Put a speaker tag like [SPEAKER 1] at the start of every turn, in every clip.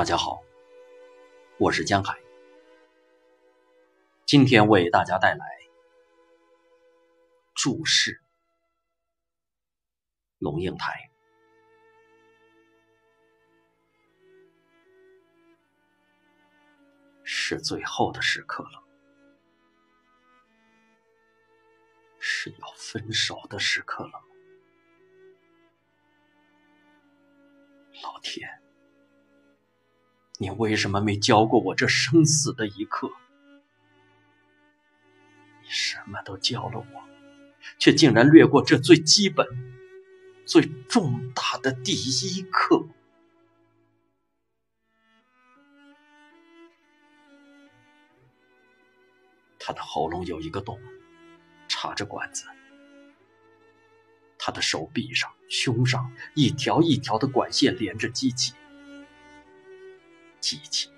[SPEAKER 1] 大家好，我是江海，今天为大家带来注释。龙应台是最后的时刻了，是要分手的时刻了，老天。你为什么没教过我这生死的一课？你什么都教了我，却竟然略过这最基本、最重大的第一课。他的喉咙有一个洞，插着管子；他的手臂上、胸上一条一条的管线连着机器。机器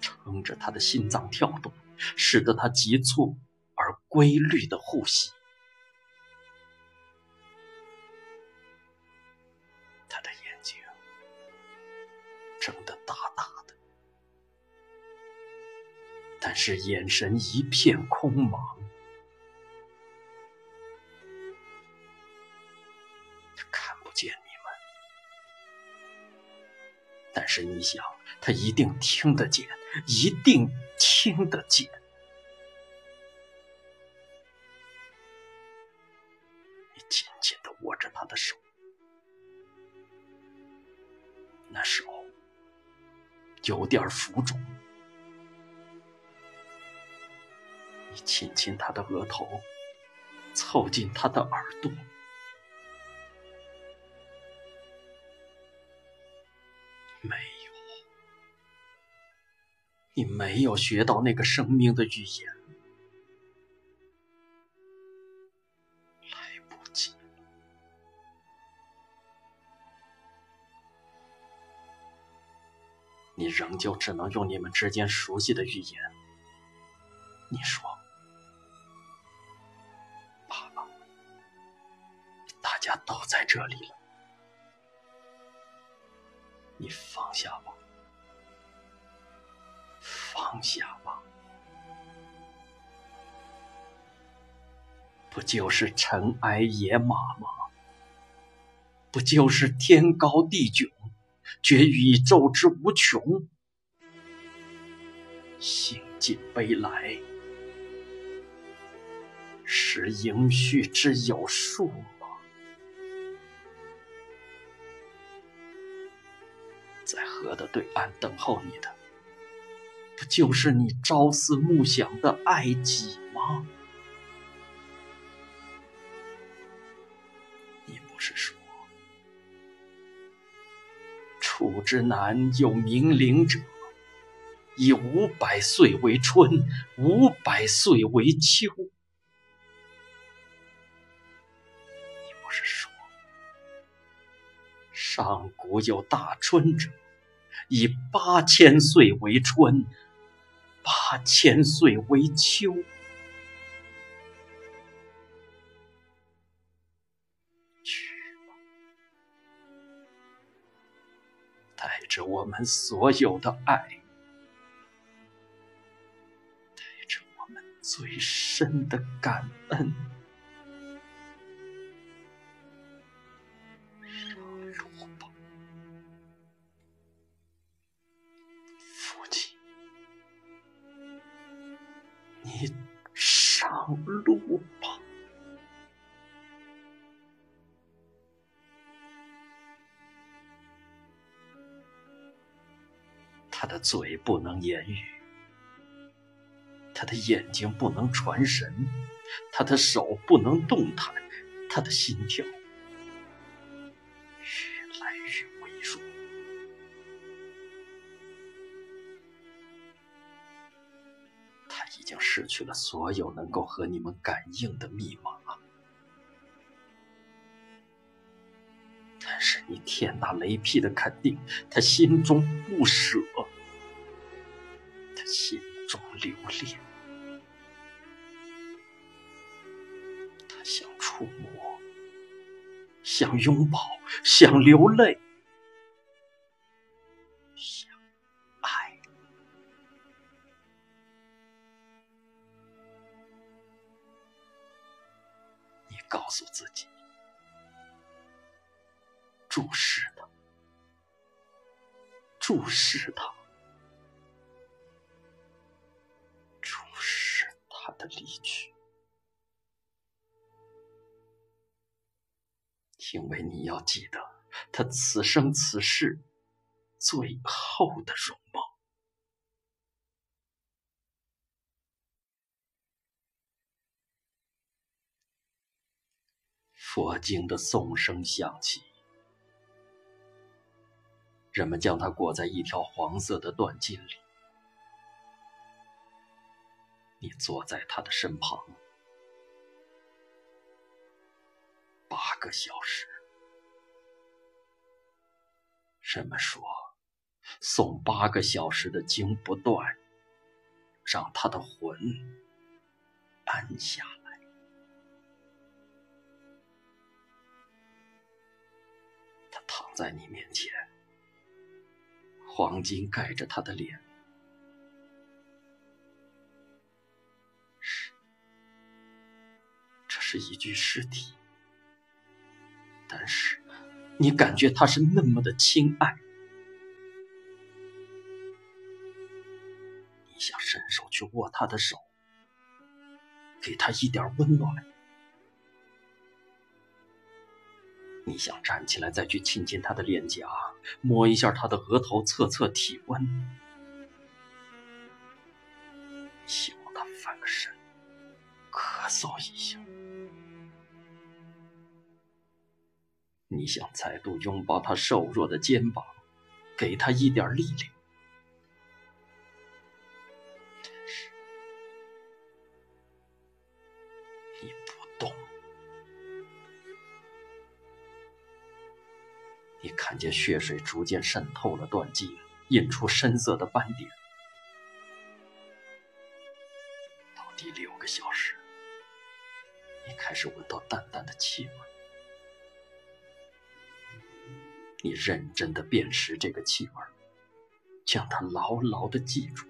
[SPEAKER 1] 撑着他的心脏跳动，使得他急促而规律的呼吸。他的眼睛睁得大大的，但是眼神一片空茫。他看不见你们，但是你想。他一定听得见，一定听得见。你紧紧的握着他的手，那手有点浮肿。你亲亲他的额头，凑近他的耳朵，没有。你没有学到那个生命的语言，来不及。你仍旧只能用你们之间熟悉的语言。你说：“爸爸，大家都在这里了。”不就是尘埃野马吗？不就是天高地迥，觉宇宙之无穷，兴尽悲来，是应续之有数吗？在河的对岸等候你的。不就是你朝思暮想的爱己吗？是说，楚之南有冥灵者，以五百岁为春，五百岁为秋。你不是说，上古有大春者，以八千岁为春。八千岁为秋，着我们所有的爱，带着我们最深的感恩。他的嘴不能言语，他的眼睛不能传神，他的手不能动弹，他的心跳越来越微弱。他。已经失去了所有能够和你们感应的密码，但是你天打雷劈的肯定，他心中不舍，心中留恋。他想触摸想拥抱想流泪想爱。你告诉自己注视他注视他。的离去，因为你要记得他此生此世最后的容貌。佛经的颂声响起，人们将它裹在一条黄色的缎巾里。你坐在他的身旁，八个小时。人们说，诵八个小时的经不断，让他的魂安下来。他躺在你面前，黄金盖着他的脸。是一具尸体，但是你感觉他是那么的亲爱，你想伸手去握他的手，给他一点温暖。你想站起来再去亲亲他的脸颊，摸一下他的额头，测测体温。希望他翻个身，咳嗽一下。你想再度拥抱他瘦弱的肩膀，给他一点力量。你不动。你看见血水逐渐渗透了缎巾，印出深色的斑点。到第六个小时，你开始闻到淡淡的气味。你认真的辨识这个气味，将它牢牢的记住。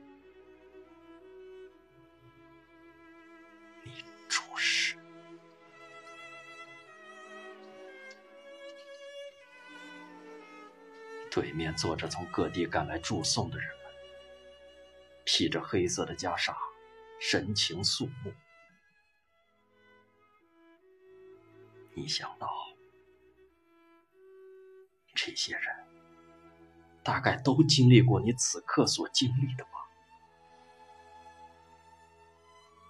[SPEAKER 1] 对面坐着从各地赶来祝颂的人们，披着黑色的袈裟，神情肃穆。你想到，这些人大概都经历过你此刻所经历的吧？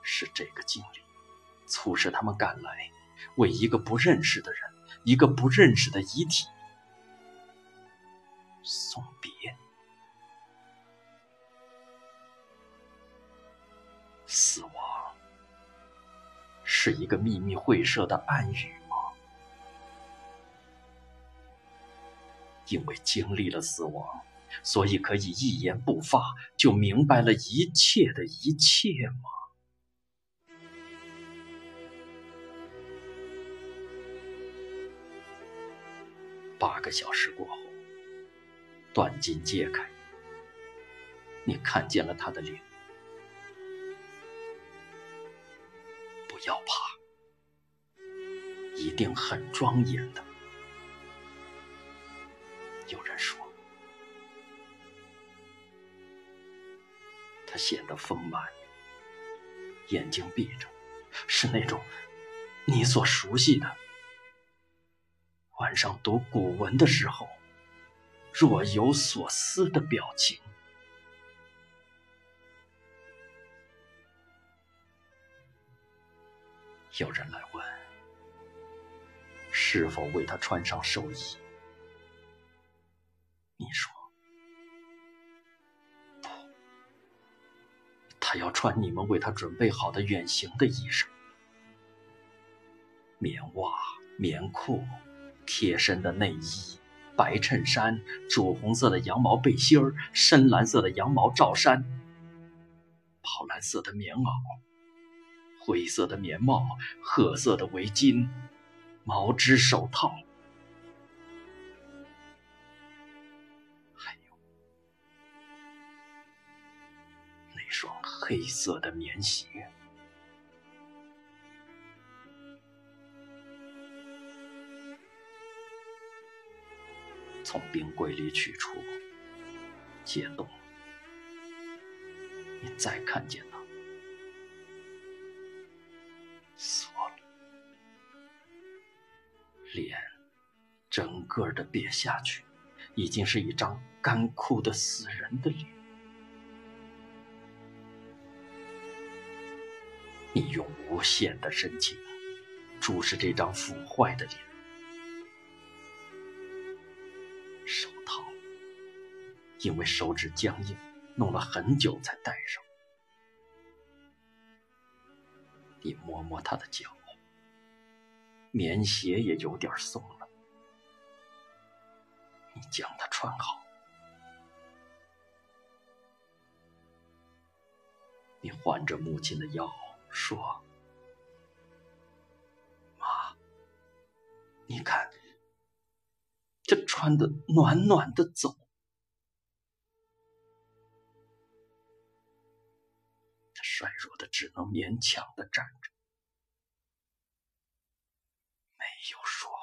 [SPEAKER 1] 是这个经历，促使他们赶来，为一个不认识的人，一个不认识的遗体。送别，死亡是一个秘密会社的暗语因为经历了死亡，所以可以一言不发就明白了一切的一切吗？八个小时过后。缎金揭开，你看见了他的脸。不要怕，一定很庄严的。有人说，他显得丰满，眼睛闭着，是那种你所熟悉的晚上读古文的时候。若有所思的表情。有人来问：是否为他穿上寿衣？穿你们为他准备好的远行的衣裳：棉袜、棉裤、贴身的内衣。白衬衫、朱红色的羊毛背心、深蓝色的羊毛罩衫、宝蓝色的棉袄、灰色的棉帽、褐色的围巾、毛织手套，那双黑色的棉鞋。从冰柜里取出，解冻。你再看见他，死了，脸整个的瘪下去，已经是一张干枯的死人的脸。你用无限的深情注视这张腐坏的脸，手套因为手指僵硬，弄了很久才戴上。你摸摸他的脚，棉鞋也有点松了。你将它穿好，你环着母亲的腰。说妈你看这穿的暖暖的走他衰弱的只能勉强的站着没有说